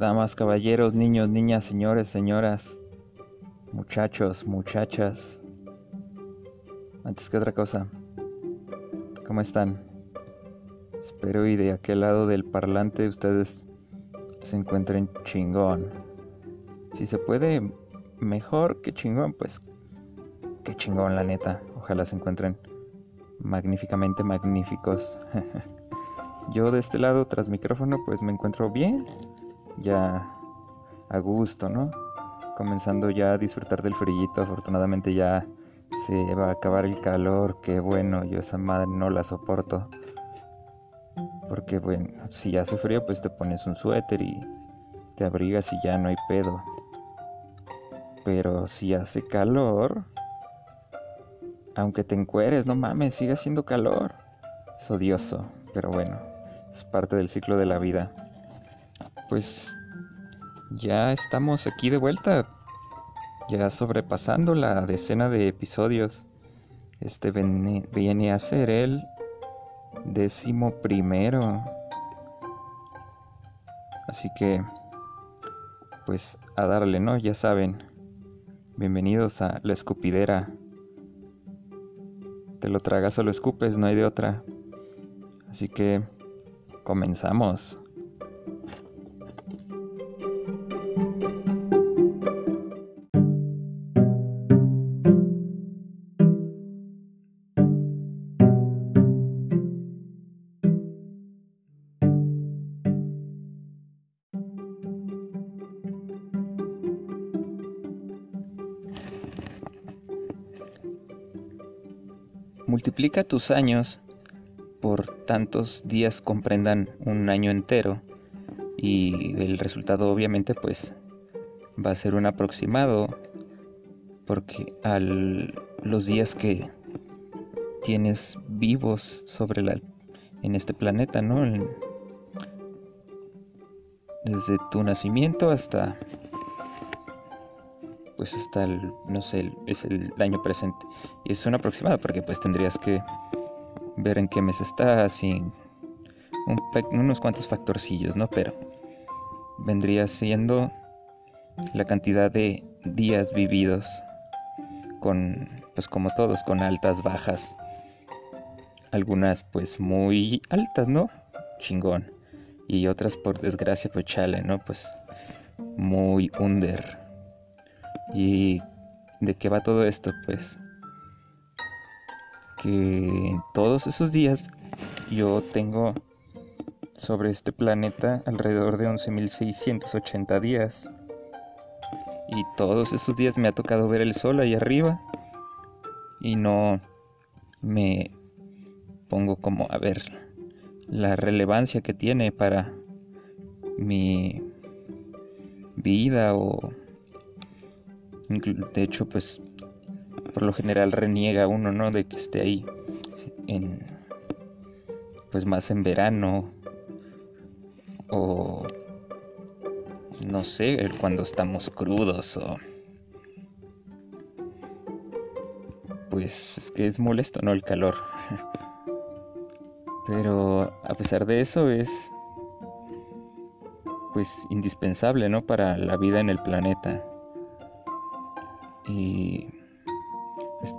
damas, caballeros, niños, niñas, señores, señoras, muchachos, muchachas. Antes que otra cosa, ¿cómo están? Espero y de aquel lado del parlante ustedes se encuentren chingón. Si se puede mejor que chingón, pues qué chingón la neta. Ojalá se encuentren magníficamente magníficos. Yo de este lado tras micrófono pues me encuentro bien, ya a gusto, ¿no? Comenzando ya a disfrutar del frillito, afortunadamente ya se va a acabar el calor, qué bueno, yo esa madre no la soporto. Porque bueno, si hace frío pues te pones un suéter y te abrigas y ya no hay pedo. Pero si hace calor, aunque te encueres, no mames, sigue haciendo calor. Es odioso, pero bueno es parte del ciclo de la vida. Pues ya estamos aquí de vuelta, ya sobrepasando la decena de episodios. Este viene, a ser el décimo primero. Así que, pues a darle, ¿no? Ya saben. Bienvenidos a La Escupidera. Te lo tragas o lo escupes, no hay de otra. Así que Comenzamos. Multiplica tus años por tantos días comprendan un año entero y el resultado obviamente pues va a ser un aproximado porque al los días que tienes vivos sobre la en este planeta, ¿no? desde tu nacimiento hasta pues hasta el no sé, es el año presente. Es un aproximado porque pues tendrías que ver en qué mes estás y unos cuantos factorcillos, ¿no? Pero vendría siendo la cantidad de días vividos con, pues como todos, con altas, bajas. Algunas pues muy altas, ¿no? Chingón. Y otras por desgracia pues chale, ¿no? Pues muy under. ¿Y de qué va todo esto? Pues que todos esos días yo tengo sobre este planeta alrededor de 11.680 días. Y todos esos días me ha tocado ver el sol ahí arriba. Y no me pongo como a ver la relevancia que tiene para mi vida o de hecho pues por lo general reniega uno, ¿no? De que esté ahí en pues más en verano o no sé, cuando estamos crudos o pues es que es molesto, ¿no? El calor. Pero a pesar de eso es pues indispensable, ¿no? Para la vida en el planeta. Y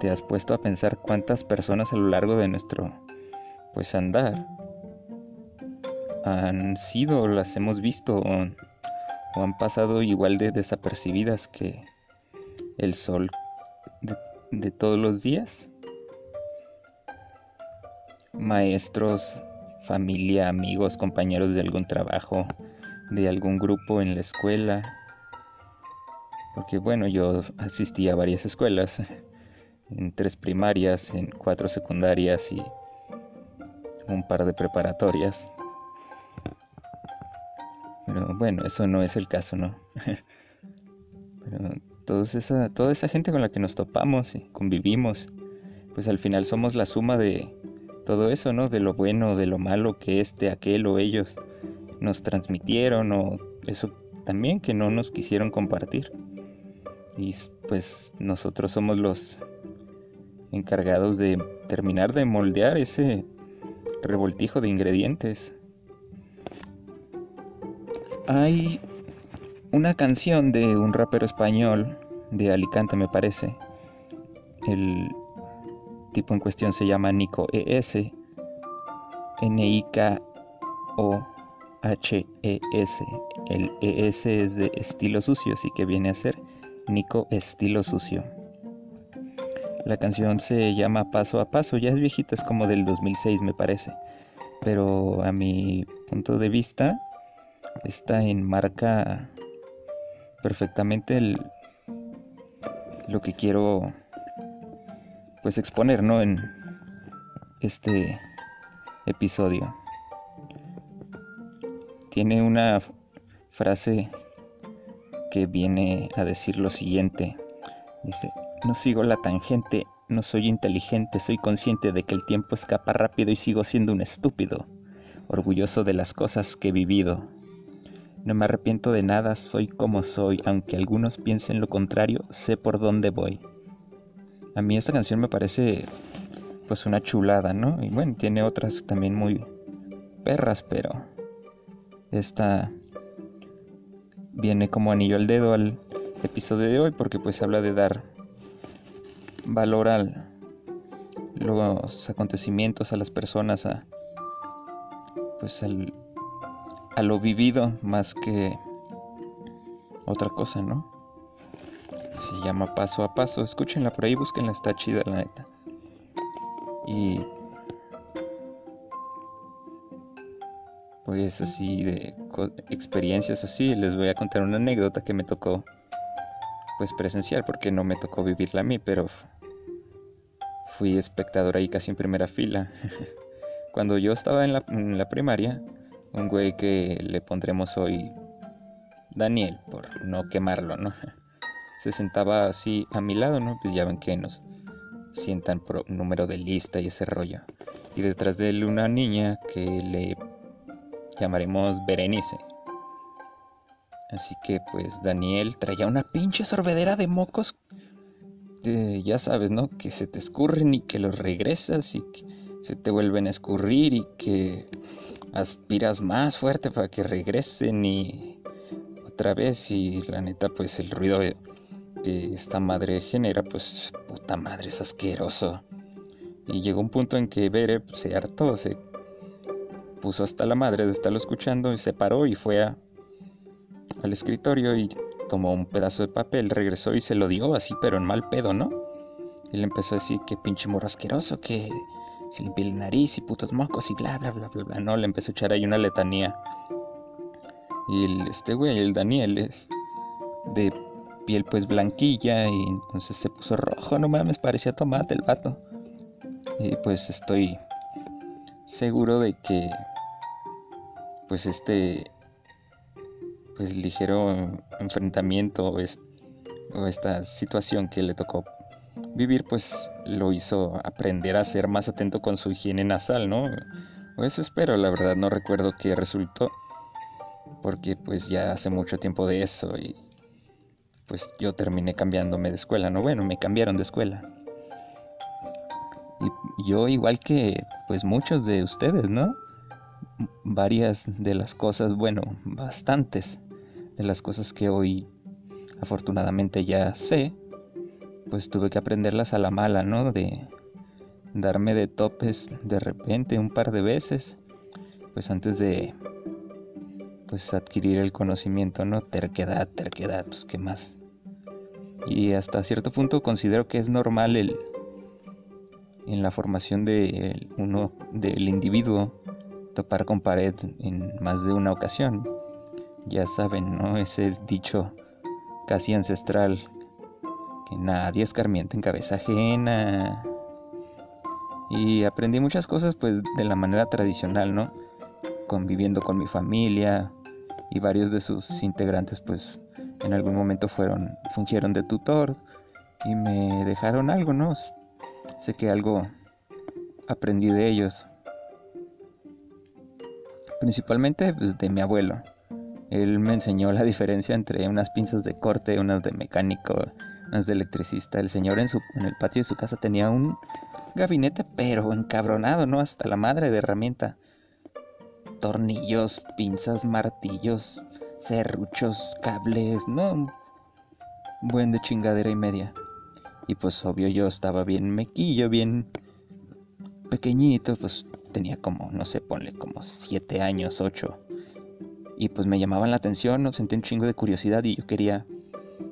te has puesto a pensar cuántas personas a lo largo de nuestro pues andar han sido, las hemos visto o, han pasado igual de desapercibidas que el sol de, todos los días. Maestros, familia, amigos, compañeros de algún trabajo, de algún grupo en la escuela. Porque bueno, yo asistí a varias escuelas en tres primarias, en cuatro secundarias y un par de preparatorias. Pero bueno, eso no es el caso, ¿no? Pero todos esa, toda esa gente con la que nos topamos y convivimos, pues al final somos la suma de todo eso, ¿no? De lo bueno, de lo malo que este, aquel o ellos nos transmitieron o eso también que no nos quisieron compartir. Y pues nosotros somos los encargados de terminar de moldear ese revoltijo de ingredientes. Hay una canción de un rapero español de Alicante me parece. El tipo en cuestión se llama Nico ES. N-I-K-O-H-E-S. El ES es de estilo sucio, así que viene a ser Nico Estilo Sucio. La canción se llama Paso a Paso, ya es viejita, es como del 2006 me parece. Pero a mi punto de vista está enmarca perfectamente lo que quiero pues exponer, ¿no? En este episodio. Tiene una frase que viene a decir lo siguiente. Dice, no sigo la tangente, no soy inteligente, soy consciente de que el tiempo escapa rápido y sigo siendo un estúpido, orgulloso de las cosas que he vivido. No me arrepiento de nada, soy como soy, aunque algunos piensen lo contrario, sé por dónde voy. A mí esta canción me parece pues una chulada, ¿no? Y bueno, tiene otras también muy perras, pero esta viene como anillo al dedo al episodio de hoy porque pues habla de dar valor a los acontecimientos, a las personas, a pues al, a lo vivido más que otra cosa, ¿no? Se llama Paso a Paso, escúchenla por ahí, búsquenla, está chida la neta. Y pues así de experiencias así, les voy a contar una anécdota que me tocó pues presencial porque no me tocó vivirla a mí, pero fui espectador ahí casi en primera fila. Cuando yo estaba en la, primaria, un güey que le pondremos hoy Daniel, por no quemarlo, ¿no? Se sentaba así a mi lado, ¿no? Pues ya ven que nos sientan por número de lista y ese rollo. Y detrás de él una niña que le llamaremos Berenice. Así que pues Daniel traía una pinche sorbedera de mocos. ya sabes, ¿no? Que se te escurren y que los regresas y que se te vuelven a escurrir y que aspiras más fuerte para que regresen y otra vez y la neta pues el ruido que esta madre genera pues puta madre es asqueroso. Y llegó un punto en que Bere pues, se hartó, se puso hasta la madre de estarlo escuchando y se paró y fue a al escritorio y tomó un pedazo de papel, regresó y se lo dio así, pero en mal pedo, ¿no? Y le empezó a decir que pinche morro asqueroso, que se limpia la nariz y putos mocos y bla, bla, bla, bla, bla. No, le empezó a echar ahí una letanía. Y el, este güey, el Daniel, es de piel pues blanquilla y entonces se puso rojo, no mames, parecía tomate el vato. Y pues estoy seguro de que pues este pues ligero enfrentamiento o, esta situación que le tocó vivir pues lo hizo aprender a ser más atento con su higiene nasal, ¿no? O eso espero, la verdad no recuerdo qué resultó porque pues ya hace mucho tiempo de eso y pues yo terminé cambiándome de escuela, ¿no? Bueno, me cambiaron de escuela. Y yo igual que pues muchos de ustedes, ¿no? Varias de las cosas, bueno, bastantes de las cosas que hoy afortunadamente ya sé, pues tuve que aprenderlas a la mala, ¿no? De darme de topes de repente un par de veces, pues antes de pues adquirir el conocimiento, ¿no? Terquedad, terquedad, pues qué más. Y hasta cierto punto considero que es normal el en la formación de uno del individuo topar con pared en más de una ocasión ya saben, ¿no? Ese dicho casi ancestral, que nadie escarmienta en cabeza ajena. Y aprendí muchas cosas pues de la manera tradicional, ¿no? Conviviendo con mi familia y varios de sus integrantes pues en algún momento fueron fungieron de tutor y me dejaron algo, ¿no? Sé que algo aprendí de ellos. Principalmente pues, de mi abuelo. Él me enseñó la diferencia entre unas pinzas de corte, unas de mecánico, unas de electricista. El señor en, su, en el patio de su casa tenía un gabinete, pero encabronado, ¿no? Hasta la madre de herramienta. Tornillos, pinzas, martillos, serruchos, cables, no, buen de chingadera y media. Y pues obvio yo estaba bien mequillo, bien pequeñito, pues tenía como, no sé, ponle como 7 años, 8. Y pues me llamaban la atención, no sentí un chingo de curiosidad y yo quería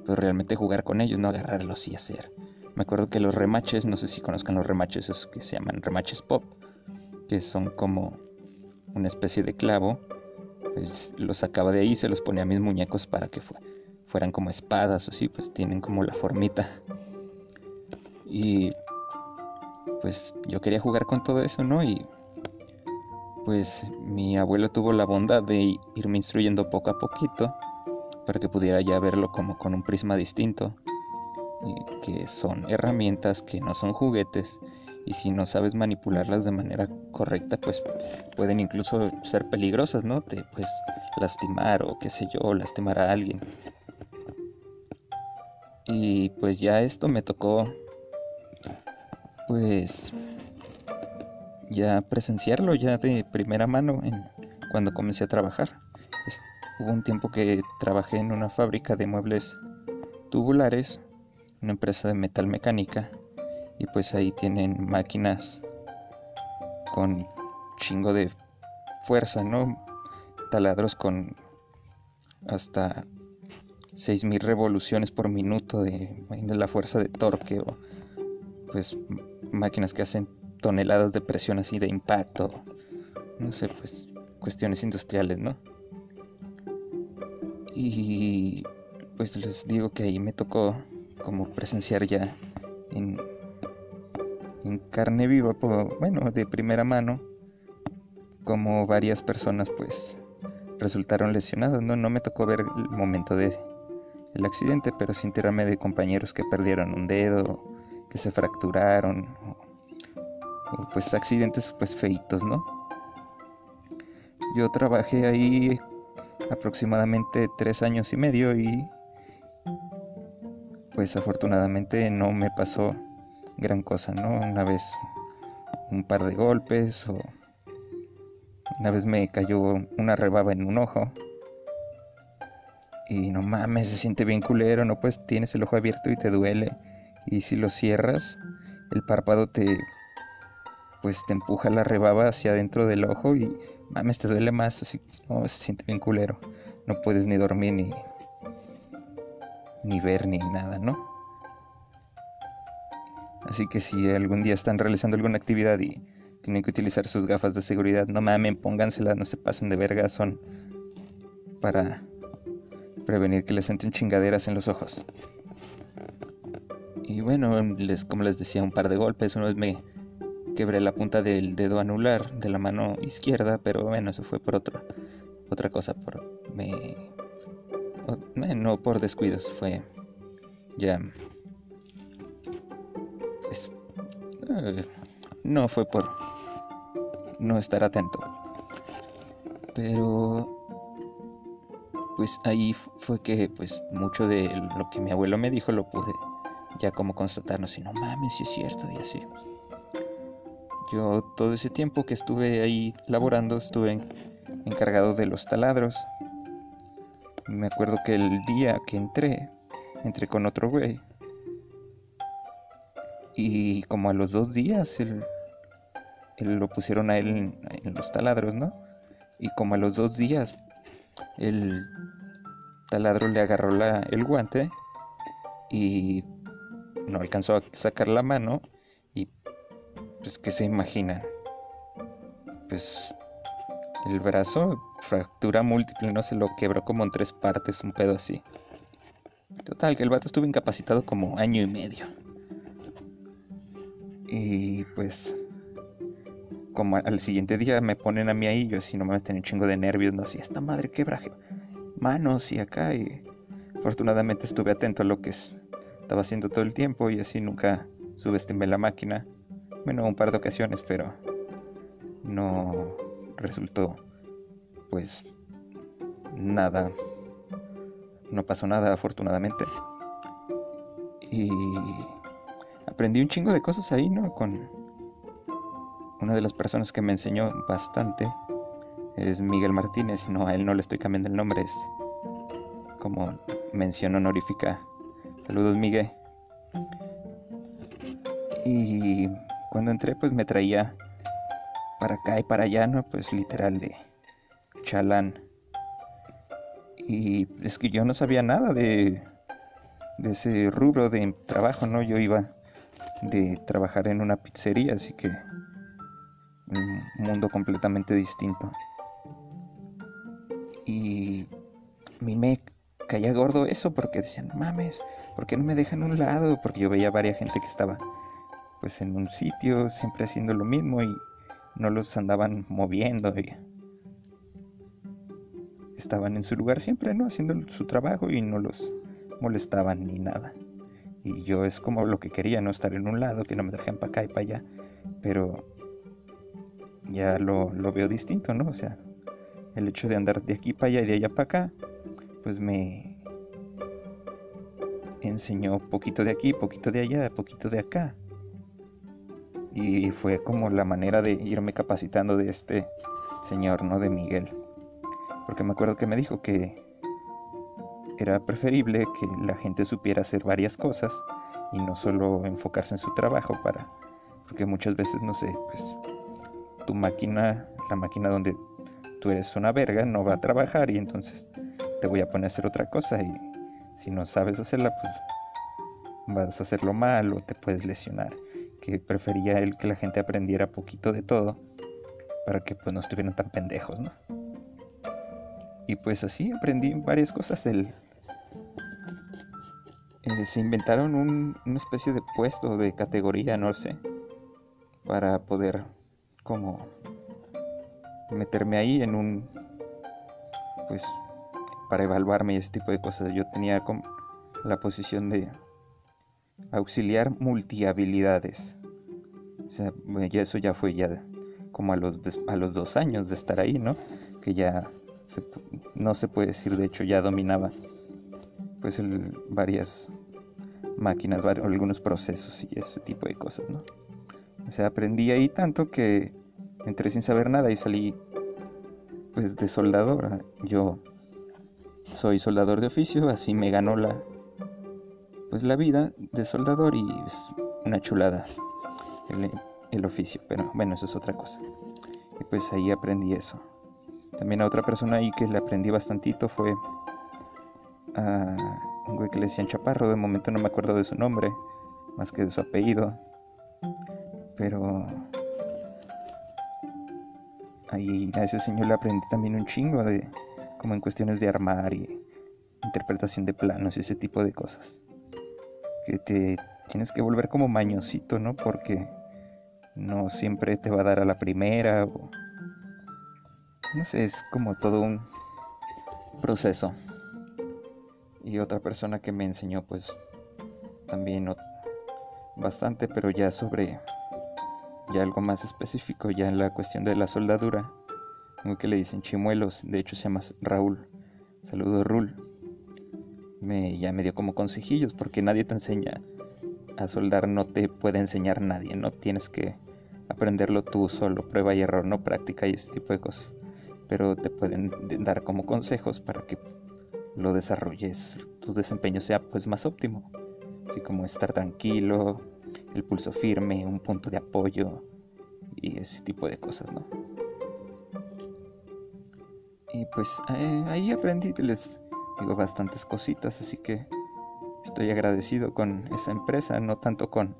pues realmente jugar con ellos, no agarrarlos y hacer. Me acuerdo que los remaches, no sé si conozcan los remaches, esos que se llaman remaches pop, que son como una especie de clavo, pues los sacaba de ahí, se los ponía a mis muñecos para que fueran como espadas o así, pues tienen como la formita. Y pues yo quería jugar con todo eso, ¿no? Y pues mi abuelo tuvo la bondad de irme instruyendo poco a poquito para que pudiera ya verlo como con un prisma distinto, que son herramientas que no son juguetes y si no sabes manipularlas de manera correcta pues pueden incluso ser peligrosas, ¿no? Te pues lastimar o qué sé yo, lastimar a alguien. Y pues ya esto me tocó pues ya presenciarlo ya de primera mano en, cuando comencé a trabajar. hubo un tiempo que trabajé en una fábrica de muebles tubulares, una empresa de metal mecánica, y pues ahí tienen máquinas con chingo de fuerza, ¿no? Taladros con hasta 6000 revoluciones por minuto de, de la fuerza de torque o pues máquinas que hacen toneladas de presión así de impacto, no sé, pues cuestiones industriales, ¿no? Y pues les digo que ahí me tocó como presenciar ya en, carne viva, bueno, de primera mano, como varias personas pues resultaron lesionadas, ¿no? No me tocó ver el momento de el accidente, pero sí enterarme de compañeros que perdieron un dedo, que se fracturaron, pues accidentes pues feitos, ¿no? Yo trabajé ahí aproximadamente tres años y medio y pues afortunadamente no me pasó gran cosa, ¿no? Una vez un par de golpes o una vez me cayó una rebaba en un ojo y no mames, se siente bien culero, no pues tienes el ojo abierto y te duele y si lo cierras el párpado te pues te empuja la rebaba hacia adentro del ojo y mames, te duele más, así no, se siente bien culero. No puedes ni dormir ni ni ver ni nada, ¿no? Así que si algún día están realizando alguna actividad y tienen que utilizar sus gafas de seguridad, no mames, pónganselas, no se pasen de verga, son para prevenir que les entren chingaderas en los ojos. Y bueno, les, como les decía, un par de golpes, una vez me quebré la punta del dedo anular de la mano izquierda, pero bueno, eso fue por otra otra cosa, por me no por descuidos, fue ya pues, eh, no fue por no estar atento. Pero pues ahí fue que pues mucho de lo que mi abuelo me dijo lo pude ya como constatar, no no mames, si es cierto y así. Yo todo ese tiempo que estuve ahí laborando estuve encargado de los taladros. Me acuerdo que el día que entré, entré con otro güey. Y como a los dos días él, lo pusieron a él en, los taladros, ¿no? Y como a los dos días el taladro le agarró la, el guante y no alcanzó a sacar la mano pues que se imaginan. Pues el brazo, fractura múltiple, no se lo quebró como en tres partes, un pedo así. Total, que el vato estuvo incapacitado como año y medio. Y pues, como al siguiente día me ponen a mí ahí, yo así nomás tenía un chingo de nervios, no sé, esta madre quebra manos y acá. Y afortunadamente estuve atento a lo que estaba haciendo todo el tiempo y así nunca subestimé la máquina. Bueno, un par de ocasiones, pero no resultó pues nada. No pasó nada afortunadamente. Y aprendí un chingo de cosas ahí, ¿no? Con una de las personas que me enseñó bastante es Miguel Martínez, no a él no le estoy cambiando el nombre, es como mención honorífica. Saludos, Miguel. Y cuando entré, pues me traía para acá y para allá, ¿no? Pues literal de chalán. Y es que yo no sabía nada de, de ese rubro de trabajo, ¿no? Yo iba de trabajar en una pizzería, así que un mundo completamente distinto. Y a mí me caía gordo eso porque decían, mames, ¿por qué no me dejan a un lado? Porque yo veía varias gente que estaba pues en un sitio siempre haciendo lo mismo y no los andaban moviendo y estaban en su lugar siempre, ¿no? Haciendo su trabajo y no los molestaban ni nada. Y yo es como lo que quería, no estar en un lado, que no me trajeran para acá y para allá. Pero ya lo, lo veo distinto, ¿no? O sea, el hecho de andar de aquí para allá y de allá para acá, pues me enseñó poquito de aquí, poquito de allá, poquito de acá. Y fue como la manera de irme capacitando de este señor, ¿no? De Miguel. Porque me acuerdo que me dijo que era preferible que la gente supiera hacer varias cosas y no solo enfocarse en su trabajo para porque muchas veces no sé pues tu máquina la máquina donde tú eres una verga no va a trabajar y entonces te voy a poner a hacer otra cosa y si no sabes hacerla pues vas a hacerlo mal o te puedes lesionar prefería él que la gente aprendiera poquito de todo para que pues no estuvieran tan pendejos no y pues así aprendí varias cosas el eh, se inventaron una especie de puesto, de categoría, no sé, para poder como meterme ahí en un, pues, para evaluarme y ese tipo de cosas. Yo tenía como la posición de auxiliar multihabilidades. O sea, eso ya fue ya como a los, a los dos años de estar ahí, ¿no? Que ya no se puede decir, de hecho ya dominaba pues el, varias máquinas, algunos procesos y ese tipo de cosas, ¿no? O sea, aprendí ahí tanto que entré sin saber nada y salí pues de soldador. Yo soy soldador de oficio, así me ganó la pues la vida de soldador y es una chulada el, oficio, pero bueno, eso es otra cosa. Y pues ahí aprendí eso. También a otra persona ahí que le aprendí bastantito fue a un güey que le decían Chaparro, de momento no me acuerdo de su nombre, más que de su apellido. Pero ahí a ese señor le aprendí también un chingo de como en cuestiones de armar y interpretación de planos y ese tipo de cosas. Que te tienes que volver como mañosito, ¿no? Porque no siempre te va a dar a la primera o no sé, es como todo un proceso y otra persona que me enseñó pues también bastante, pero ya sobre ya algo más específico, ya en la cuestión de la soldadura, como que le dicen chimuelos, de hecho se llama Raúl. Saludos Rul. Me, ya me dio como consejillos porque nadie te enseña a soldar, no te puede enseñar nadie, no tienes que aprenderlo tú solo, prueba y error, no práctica y ese tipo de cosas. Pero te pueden dar como consejos para que lo desarrolles, tu desempeño sea pues más óptimo. Así como estar tranquilo, el pulso firme, un punto de apoyo y ese tipo de cosas, ¿no? Y pues eh, ahí aprendí, les digo, bastantes cositas, así que estoy agradecido con esa empresa, no tanto con,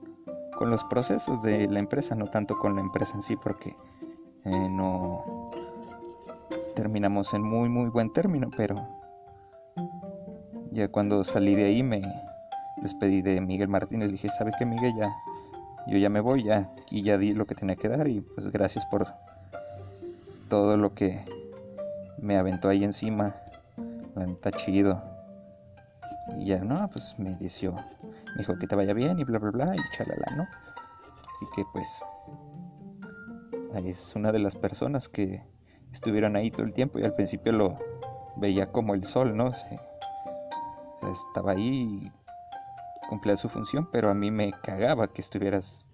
con los procesos de la empresa, no tanto con la empresa en sí, porque eh, no terminamos en muy muy buen término, pero ya cuando salí de ahí me despedí de Miguel Martínez. Le dije, ¿sabe qué Miguel? Ya, yo ya me voy, ya aquí ya di lo que tenía que dar y pues gracias por todo lo que me aventó ahí encima. Está chido. Y ya, no, pues me dijo, me dijo que te vaya bien y bla, bla, bla, y chalala, ¿no? Así que pues, es una de las personas que estuvieron ahí todo el tiempo y al principio lo veía como el sol, ¿no? estaba ahí y cumplía su función, pero a mí me cagaba que estuvieras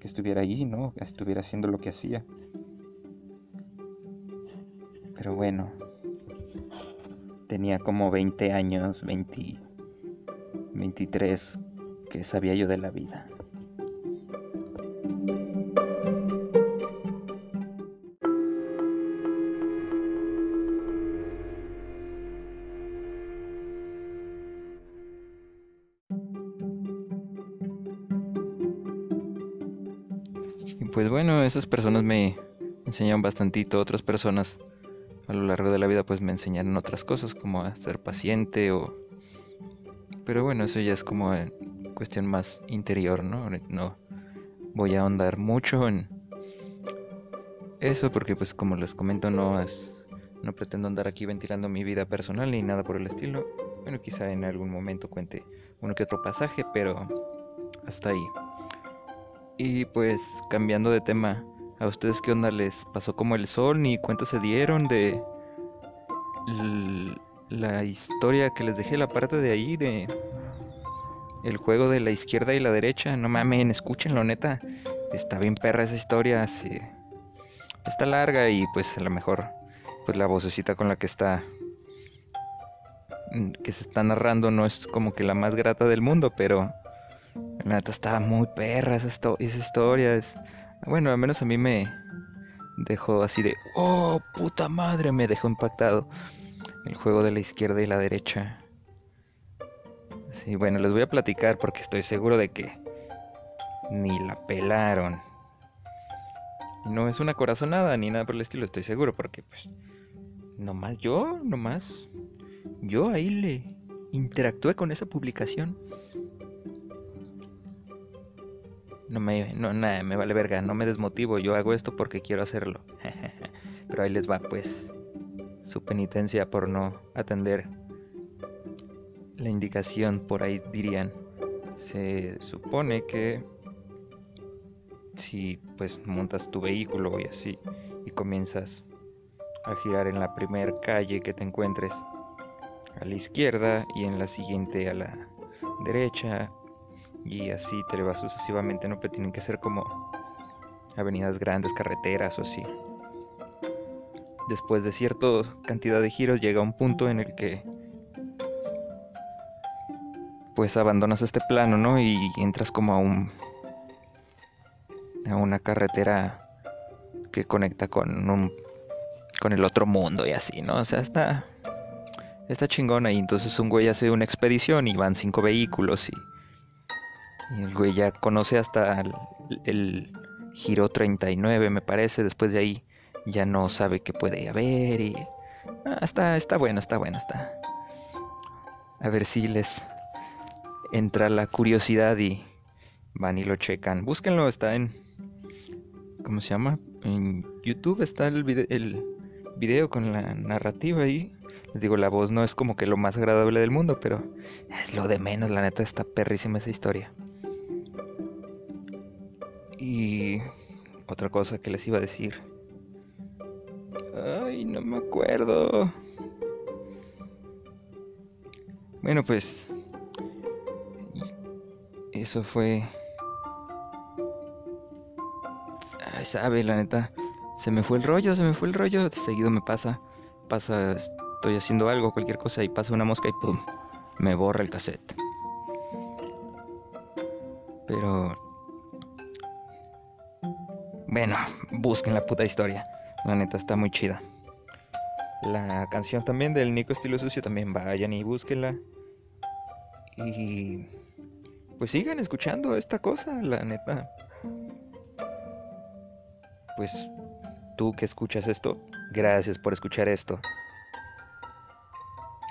que estuviera ahí, ¿no? Que estuviera haciendo lo que hacía. Pero bueno, tenía como 20 años, 20, 23, que sabía yo de la vida. Y pues bueno, esas personas me enseñaron bastantito, otras personas a lo largo de la vida pues me enseñaron otras cosas como a ser paciente o... Pero bueno, eso ya es como cuestión más interior, ¿no? No voy a ahondar mucho en eso porque pues como les comento no. No pretendo andar aquí ventilando mi vida personal ni nada por el estilo. Bueno, quizá en algún momento cuente uno que otro pasaje, pero hasta ahí. Y pues cambiando de tema, ¿a ustedes qué onda les pasó como el sol? ¿Ni cuánto se dieron de la historia que les dejé, la parte de ahí de el juego de la izquierda y la derecha? No mamen, escúchenlo, neta. Está bien perra esa historia, sí. Está larga y pues a lo mejor pues la vocecita con la que está mm, que se está narrando no es como que la más grata del mundo, pero la neta estaba muy perra esa, esa historia. bueno, al menos a mí me dejó así de, oh, puta madre, me dejó impactado el juego de la izquierda y la derecha. Sí, bueno, les voy a platicar porque estoy seguro de que ni la pelaron. No es una corazonada ni nada por el estilo, estoy seguro, porque pues nomás yo, nomás yo ahí le interactué con esa publicación. No me, no, nada, me vale verga, no me desmotivo, yo hago esto porque quiero hacerlo. Pero ahí les va, pues, su penitencia por no atender la indicación, por ahí dirían. Se supone que si pues montas tu vehículo y así y comienzas a girar en la primera calle que te encuentres a la izquierda y en la siguiente a la derecha y así te vas sucesivamente, no, pero tienen que ser como avenidas grandes, carreteras o así. Después de cierta cantidad de giros llega un punto en el que pues abandonas este plano, ¿no? Y entras como a un a una carretera que conecta con un con el otro mundo y así, ¿no? O sea, está está chingona y entonces un güey hace una expedición y van cinco vehículos y y el güey ya conoce hasta el, giro 39, me parece. Después de ahí ya no sabe qué puede haber. Y. Ah, está, está bueno, está bueno, está. A ver si les entra la curiosidad y van y lo checan. Búsquenlo, está en. ¿Cómo se llama? En YouTube está el video, el video con la narrativa ahí. Les digo, la voz no es como que lo más agradable del mundo, pero es lo de menos, la neta está perrísima esa historia. Y otra cosa que les iba a decir. Ay, no me acuerdo. Bueno, pues... Eso fue... Ay, sabe, la neta. Se me fue el rollo, se me fue el rollo. Seguido me pasa. Pasa, estoy haciendo algo, cualquier cosa, y pasa una mosca y pum. Me borra el cassette. Pero bueno, busquen la puta historia. La neta está muy chida. La canción también del Nico Estilo Sucio también vayan y búsquenla. Y pues sigan escuchando esta cosa, la neta. Pues tú que escuchas esto, gracias por escuchar esto.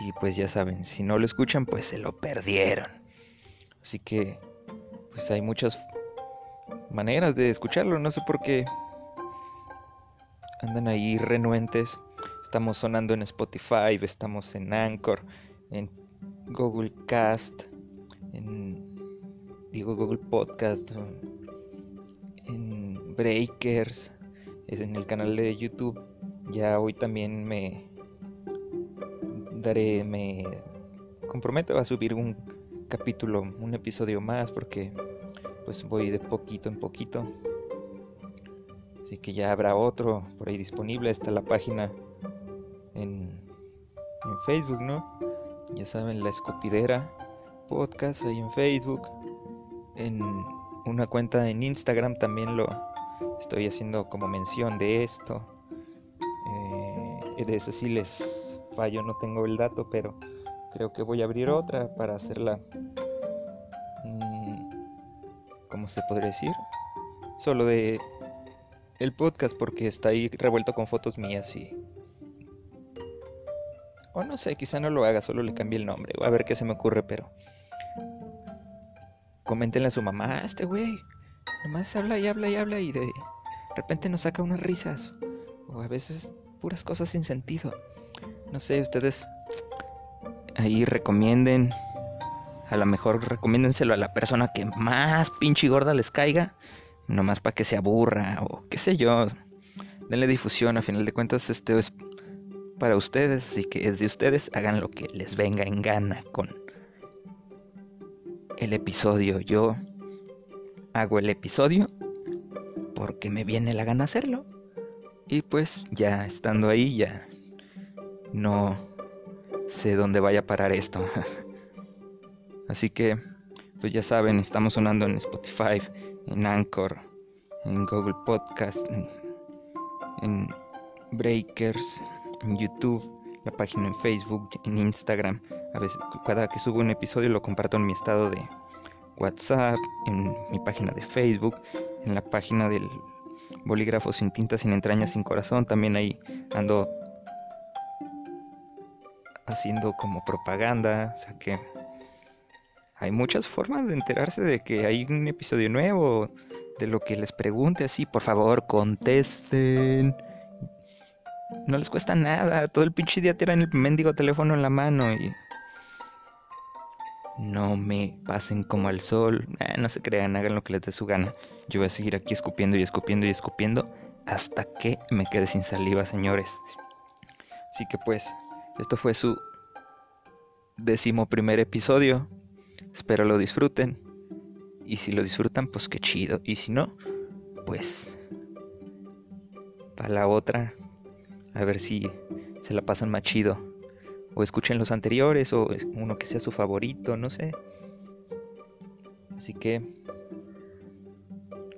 Y pues ya saben, si no lo escuchan, pues se lo perdieron. Así que, pues hay muchas maneras de escucharlo. No sé por qué andan ahí renuentes. Estamos sonando en Spotify, estamos en Anchor, en Google Cast, en digo Google Podcast, en Breakers, en el canal de YouTube. Ya hoy también me daré, me comprometo a subir un capítulo, un episodio más porque pues voy de poquito en poquito. Así que ya habrá otro por ahí disponible. Está la página en, en Facebook, ¿no? Ya saben, La Escupidera Podcast ahí en Facebook. En una cuenta en Instagram también lo estoy haciendo como mención de esto. Eh, de eso sí les fallo, no tengo el dato, pero creo que voy a abrir otra para hacerla... Mm, ¿Cómo se podría decir? Solo de el podcast porque está ahí revuelto con fotos mías y... O no sé, quizá no lo haga, solo le cambie el nombre. A ver qué se me ocurre, pero... Coméntenle a su mamá, ah, este güey. Nomás habla y habla y habla y de repente nos saca unas risas. O a veces puras cosas sin sentido. No sé, ustedes ahí recomienden. A lo mejor recomiéndenselo a la persona que más pinche gorda les caiga nomás para que se aburra o qué sé yo. Denle difusión, a final de cuentas este es para ustedes y que es de ustedes, hagan lo que les venga en gana con el episodio. Yo hago el episodio porque me viene la gana hacerlo. Y pues ya estando ahí ya no sé dónde vaya a parar esto. Así que pues ya saben, estamos sonando en Spotify, en Anchor, en Google Podcast, en, Breakers, en YouTube, la página en Facebook, en Instagram. A veces, cada que subo un episodio lo comparto en mi estado de WhatsApp, en mi página de Facebook, en la página del bolígrafo sin tinta, sin entrañas, sin corazón. También ahí ando haciendo como propaganda, o sea que hay muchas formas de enterarse de que hay un episodio nuevo, de lo que les pregunte así, por favor, contesten. No les cuesta nada, todo el pinche día tiran el mendigo teléfono en la mano y... No me pasen como al sol, no se crean, hagan lo que les dé su gana. Yo voy a seguir aquí escupiendo y escupiendo y escupiendo hasta que me quede sin saliva, señores. Así que pues, esto fue su décimo primer episodio. Espero lo disfruten. Y si lo disfrutan, pues qué chido. Y si no, pues para la otra, a ver si se la pasan más chido. O escuchen los anteriores, o uno que sea su favorito, no sé. Así que,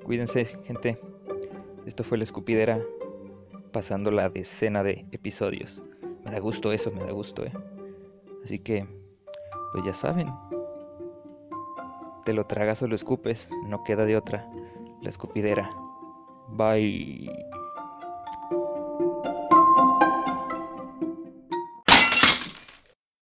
cuídense, gente. Esto fue la escupidera, pasando la decena de episodios. Me da gusto eso, me da gusto, eh. Así que, pues ya saben, te lo tragas o lo escupes, no queda de otra. La escupidera. Bye.